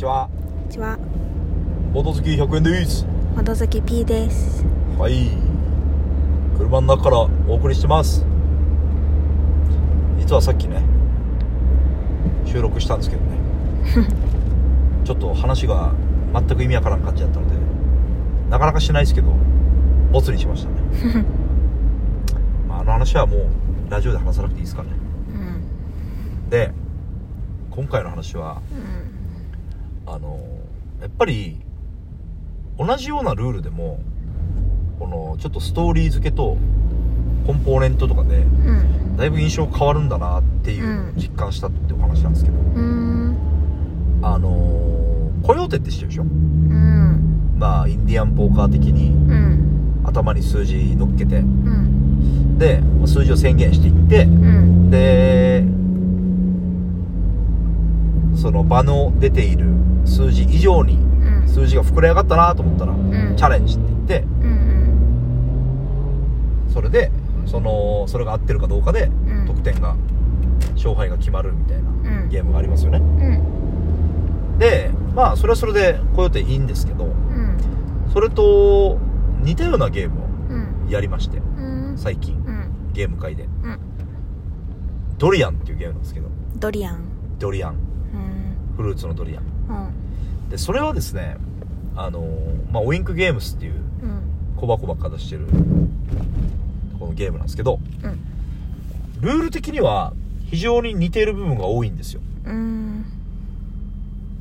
ちは。こんにちは、ボト好き100円です。ほどずき P です。はい。車の中からお送りしてます。実はさっきね収録したんですけどね。ちょっと話が全く意味わからん感じだったのでなかなかしないですけどボツにしましたね。まああの話はもうラジオで話さなくていいですかね。うん。で今回の話はうん。あのやっぱり同じようなルールでもこのちょっとストーリー付けとコンポーネントとかでうん。だいぶ印象変わるんだなっていうのを実感したってお話なんですけど、うん。あのコヨーテって知ってるでしょ？うん。まあインディアンポーカー的にうん。頭に数字乗っけてうん。でまあ数字を宣言していってうん。でその場の出ている数字以上にうん。数字が膨れ上がったなと思ったら、んチャレンジって言ってうん。それでそのそれが合ってるかどうかでん得点が勝敗が決まるみたいなうん。ゲームがありますよねうん。でまあそれはそれでこうやっていいんですけどうん。それと似たようなゲームうん。をやりましてうん。最近うん。ゲーム界でうん。ドリアンっていうゲームなんですけどドリアン。ドリアンうん。フルーツのドリアンうん。でそれはですねあのまあウインクゲームスっていううん。小箱ばっか出してるこのゲームなんですけどうん。ルール的には非常に似ている部分が多いんですようん。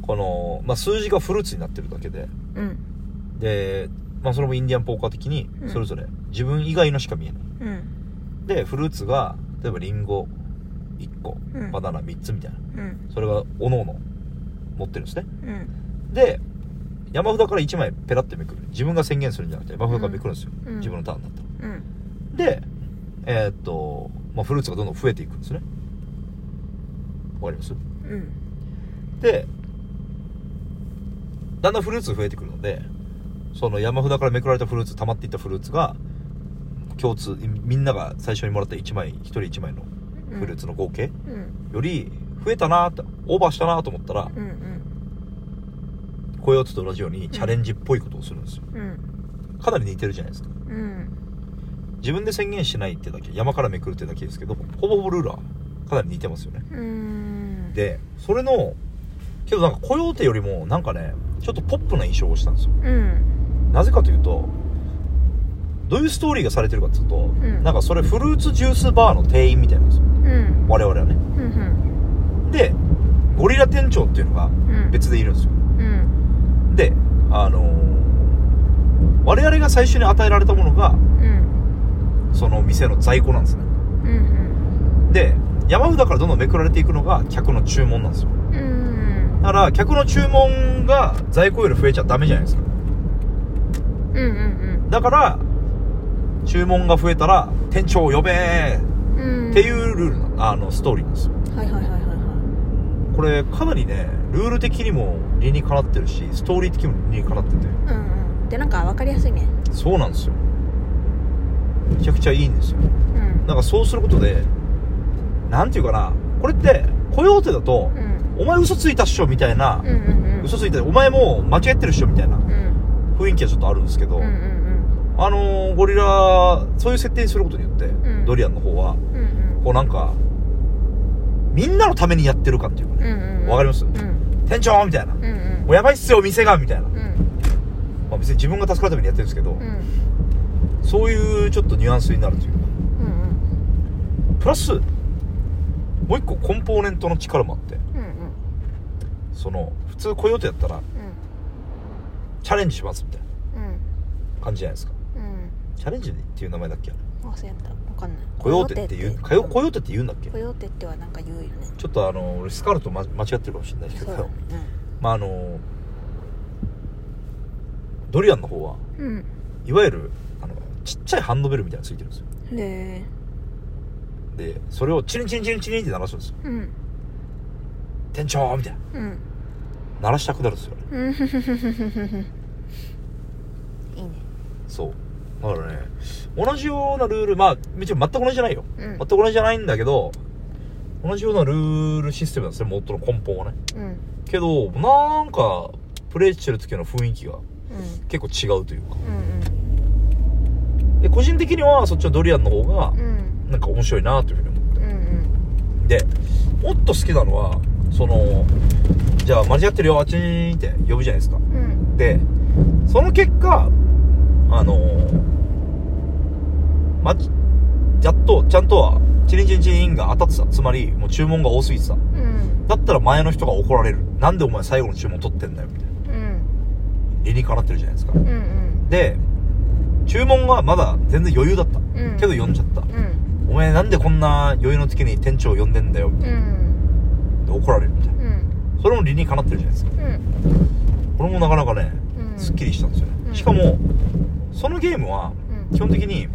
この、まあ、数字がフルーツになってるだけでうん。で、まあ、それもインディアンポーカー的にうんそれぞれ自分以外のしか見えないうん。でフルーツが例えばリンゴ1個うんバナナ3つみたいなうん。それがおのおの持ってるんですね。うん。で山札から1枚ペラってめくる。自分が宣言するんじゃなくて山札からめくるんですよ、うん。自分のターンだったらうん。でえーっと、まあ、フルーツがどんどん増えていくんですね。わかります？うん。でだんだんフルーツ増えてくるのでその山札からめくられたフルーツ溜まっていったフルーツが共通みんなが最初にもらった1枚1人1枚のフルーツの合計うん。より増えたなーってオーバーしたなーと思ったらうん。うん。コヨーテと同じようにチャレンジっぽいことをするんですようん。かなり似てるじゃないですかうん。自分で宣言しないってだけ山からめくるってだけですけどほぼほぼルールはかなり似てますよねうん。でそれのけどなんかコヨーテよりもなんかねちょっとポップな印象をしたんですようん。なぜかというとどういうストーリーがされてるかっていうと、んなんかそれフルーツジュースバーの店員みたいなんですようん。我々はね店長っていうのがうん。別でいるんですようん。であのー我々が最初に与えられたものがうん。その店の在庫なんですねうん。で山札からどんどんめくられていくのが客の注文なんですようん。だから客の注文が在庫より増えちゃダメじゃないですかうん。うん。だから注文が増えたら店長を呼べ。っていうルールなあのストーリーなんですよはいはいはいはいはこれかなりねルール的にも理にかなってるしストーリー的にも理にかなっててい。うんうん。で、なんか分かりやすいね。そうなんですよめちゃくちゃいいんですようん。なんかそうすることでなんていうかなこれってコヨーテだとうん。お前嘘ついたっしょみたいなうんうんうん。嘘ついてお前もう間違ってるっしょみたいなうん。雰囲気はちょっとあるんですけど、うんうんあのーゴリラそういう設定にすることによって、んドリアンの方はうん。うんうん。こうなんかみんなのためにやってる感っていうかねうんうんうん。わかります？うん。店長？みたいな、もうんうん。うやばいっすよ店がみたいな、うん。まあ、別に自分が助かるためにやってるんですけど、うん。そういうちょっとニュアンスになるというかうんプラスもう一個コンポーネントの力もあってうん。うんその普通コヨーテやったらうん。チャレンジしますみたいうん。な感じじゃないですかうん。チャレンジっていう名前だっけ？忘れた。わかんない。コヨーテって言う？コヨコヨーテって言うんだっけ？コヨーテってはなんか言うよね。ちょっとあの俺スカルと、ま、間違ってるかもしれないですけど。まああのドリアンの方はうん。いわゆるあのちっちゃいハンドベルみたいなのついてるんですようん。へでそれをチリンチリンチリンチリンって鳴らすんですよえ。うん。店長みたいなうん。鳴らしたくなるんですよ いいね。そうだからね同じようなルールまあもちろん全く同じじゃないよ、うん。全く同じじゃないんだけど同じようなルールシステムなんですね元の根本はね。うん。けどなんかプレイしてる時の雰囲気がうん。結構違うというか。うんで個人的にはそっちのドリアンの方がうん。うんなんか面白いなというふうに思って。うんうん。でもっと好きなのはそのじゃあ間違ってるよあっちにって呼ぶじゃないですか。うん。でその結果あのまちやっとちゃんとはチリンチリンチリンが当たってた。つまりもう注文が多すぎてた。うん。だったら前の人が怒られる。なんでお前最後の注文取ってんだよみたいな。うん。理にかなってるじゃないですか。うんうん。で注文はまだ全然余裕だった。うん。けど呼んじゃった。うん。お前なんでこんな余裕の時に店長呼んでんだよみたいうん。なで怒られるみたいな。うん。それも理にかなってるじゃないですか。うん。これもなかなかねうん。すっきりしたんですよね、うん。しかもそのゲームはうん。基本的に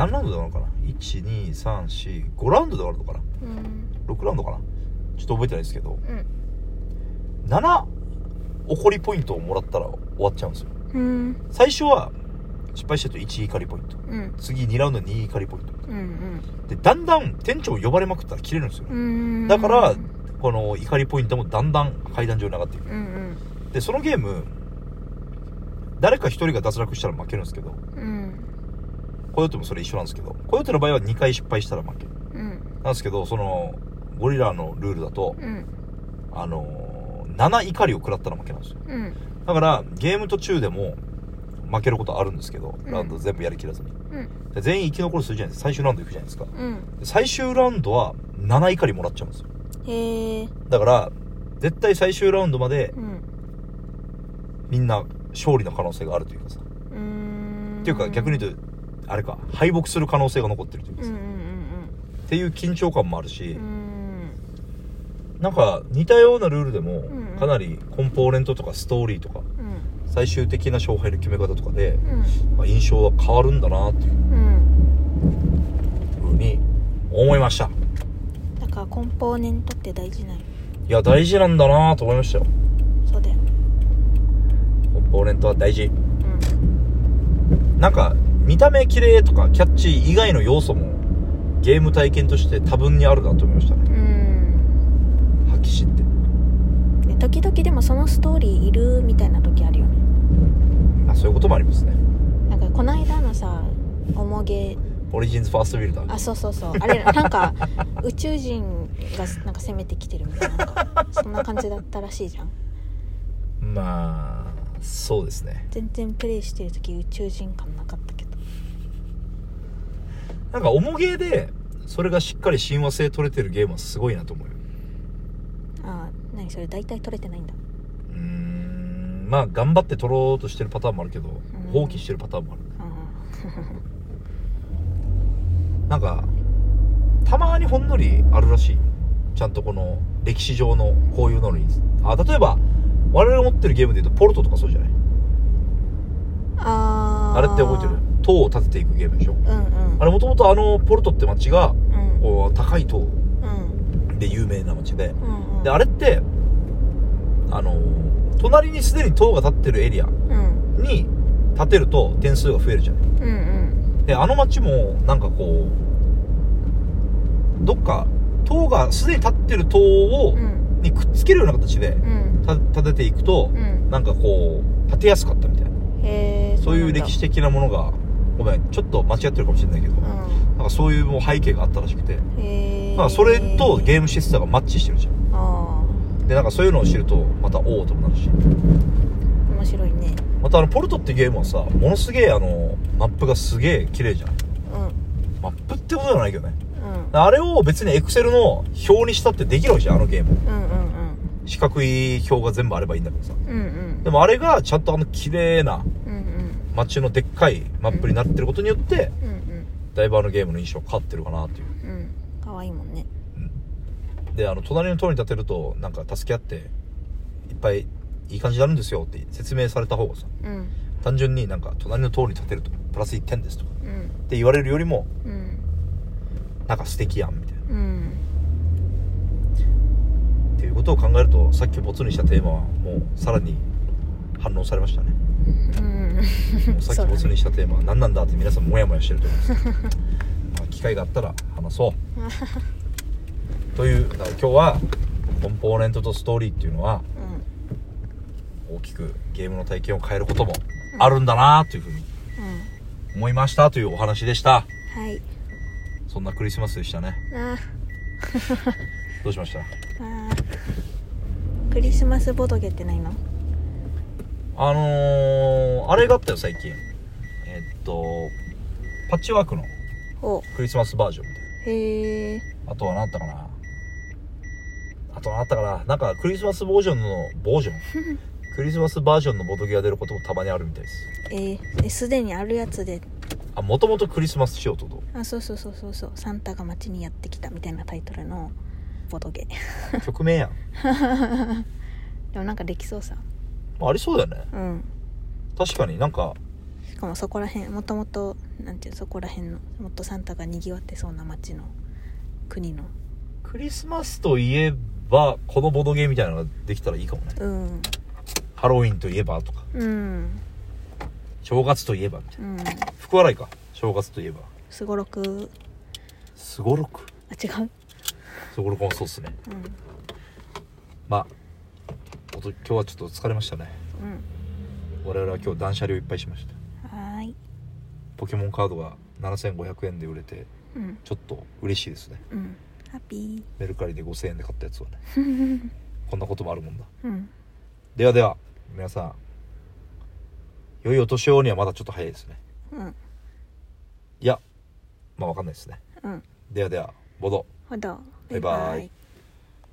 何ラウンドで終わるのかな12345ラウンドで終わるのかな？うん。6ラウンドかな？ちょっと覚えてないですけど。うん。7怒りポイントをもらったら終わっちゃうんですよ。うん。最初は失敗してると1怒りポイント。うん。次2ラウンド2怒りポイント。うんでだんだん店長呼ばれまくったら切れるんですよ、うん。だからこの怒りポイントもだんだん階段上に上がっていく。うんうん。でそのゲーム誰か一人が脱落したら負けるんですけど。うんコヨーテもそれ一緒なんですけどコヨーテの場合は2回失敗したら負け。うん。なんですけどそのゴリラのルールだとうん。あのー、7怒りを食らったら負けなんですよ。うん。だからゲーム途中でも負けることあるんですけどうん。ラウンド全部やりきらずに。うん。で全員生き残るするじゃないですか。最終ラウンド行くじゃないですか。うん。で最終ラウンドは7怒りもらっちゃうんですよ。へえだから絶対最終ラウンドまでうん。みんな勝利の可能性があるというかさ。っていうか逆に言うとあれか敗北する可能性が残ってるというかさ、うんうん。っていう緊張感もあるし、うん。うんなんか似たようなルールでもんうん。かなりコンポーネントとかストーリーとかうん。最終的な勝敗の決め方とかで、うん。まあ印象は変わるんだなっていううん。ふうに思いました。だからコンポーネントって大事なんよいや大事なんだなと思いましたよ。そうだよ。コンポーネントは大事。うん。なんか見た目綺麗とかキャッチー以外の要素もゲーム体験として多分にあるなと思いましたね。うん。発揮しって。で時々でもそのストーリーいるみたいな時あるよね。まあそういうこともありますね。なんかこの間のさおもげ。オリジンズファーストビルダー。あそうそうそう。あれなんか宇宙人がなんか攻めてきてるみたいななんかそんな感じだったらしいじゃん。まあそうですね。全然プレイしてる時宇宙人感なかったけどなんか重ゲーでそれがしっかり親和性取れてるゲームはすごいなと思うよ。ああ何それ大体取れてないんだ。うーん。まあ頑張って取ろうとしてるパターンもあるけどうん。放棄してるパターンもある。う なんかたまにほんのりあるらしい。ちゃんとこの歴史上のこういうのに。あ例えば我々が持ってるゲームでいうとポルトとかそうじゃない？んああれって覚えてる？塔を建てていくゲームでしょ。うんうん。あれもともとあのポルトって街がうん。こう高い塔。うん。で有名な街で。うんうん。であれってあの隣にすでに塔が建ってるエリアうん。に建てると点数が増えるじゃない。うんうん。であの街もなんかこうどっか塔がすでに建ってる塔を、うん。にくっつけるような形でうん。た建てていくと、うん。なんかこう建てやすかったみたいな。そういう歴史的なものがごめんちょっと間違ってるかもしれないけど、うなんかそういうもう背景があったらしくて、まあそれとゲームシステムがマッチしてるじゃん。あでなんかそういうのを知るとまたおおともなるし。あ面白いね。またあのポルトってゲームはさものすげえあのマップがすげえ綺麗じゃん。うん。マップってことじゃないけどね。うん。あれを別にエクセルの表にしたってできるわけじゃんあのゲーム。うんうん。四角い表が全部あればいいんだけどさ。うんうん。でもあれがちゃんとあの綺麗なうんうん街のでっかいマップになってることによってうんうん。だいぶあのゲームの印象変わってるかなっていう。うん。可愛いもんね。であの隣の塔に立てるとなんか助け合っていっぱいいい感じになるんですよって説明された方がさうん。単純になんか隣の塔に立てるとプラス1点ですとかうん。って言われるよりもうん。なんか素敵やんみたいな。うん。っていうことを考えるとさっきボツにしたテーマはもうさらに反応されましたね。うんさっきボツにしたテーマは何なんだって皆さんモヤモヤしてると思います。まあ機会があったら話そう。というだから今日はコンポーネントとストーリーっていうのはうん。大きくゲームの体験を変えることもあるんだなというふうにうん。思いましたというお話でした。はい。そんなクリスマスでしたね。あどうしました？クリスマスボドゲってないの？あのー、あれがあったよ最近。えっとパッチワークのお。クリスマスバージョンみたいへえなあとは何あったかな。あとは何あったかな。なんかクリスマスバージョンのバージョン？クリスマスバージョンのボトゲが出ることもたまにあるみたいです。えー、えすでにあるやつで。あもともとクリスマス仕様ってこと？あそうそうそうそうそう。サンタが街にやってきたみたいなタイトルのボドゲ。曲名やん。でもなんかできそうさ。まあありそうだよね。うん。確かになんか。しかもそこら辺もともとなんていうそこら辺のもっとサンタがにぎわってそうな街の国の。クリスマスといえばこのボドゲみたいなのができたらいいかもね。うん。ハロウィンといえばとか。うん。正月といえばみたいな。うん。福笑いか。正月といえば。すごろく。すごろく？あ違う。すごろくもそうっすね。うん。まあおと今日はちょっと疲れましたね。うん。我々は今日断捨離をいっぱいしました。はーい。ポケモンカードが7500円で売れてうん。ちょっと嬉しいですね。うん。ハッピメルカリで5000円で買ったやつはね。ー こんなこともあるもんだ。うん。ではでは皆さん良いお年をにはまだちょっと早いですね。うん。いやまあわかんないですね。うん。ではではボド。ほどバイバイ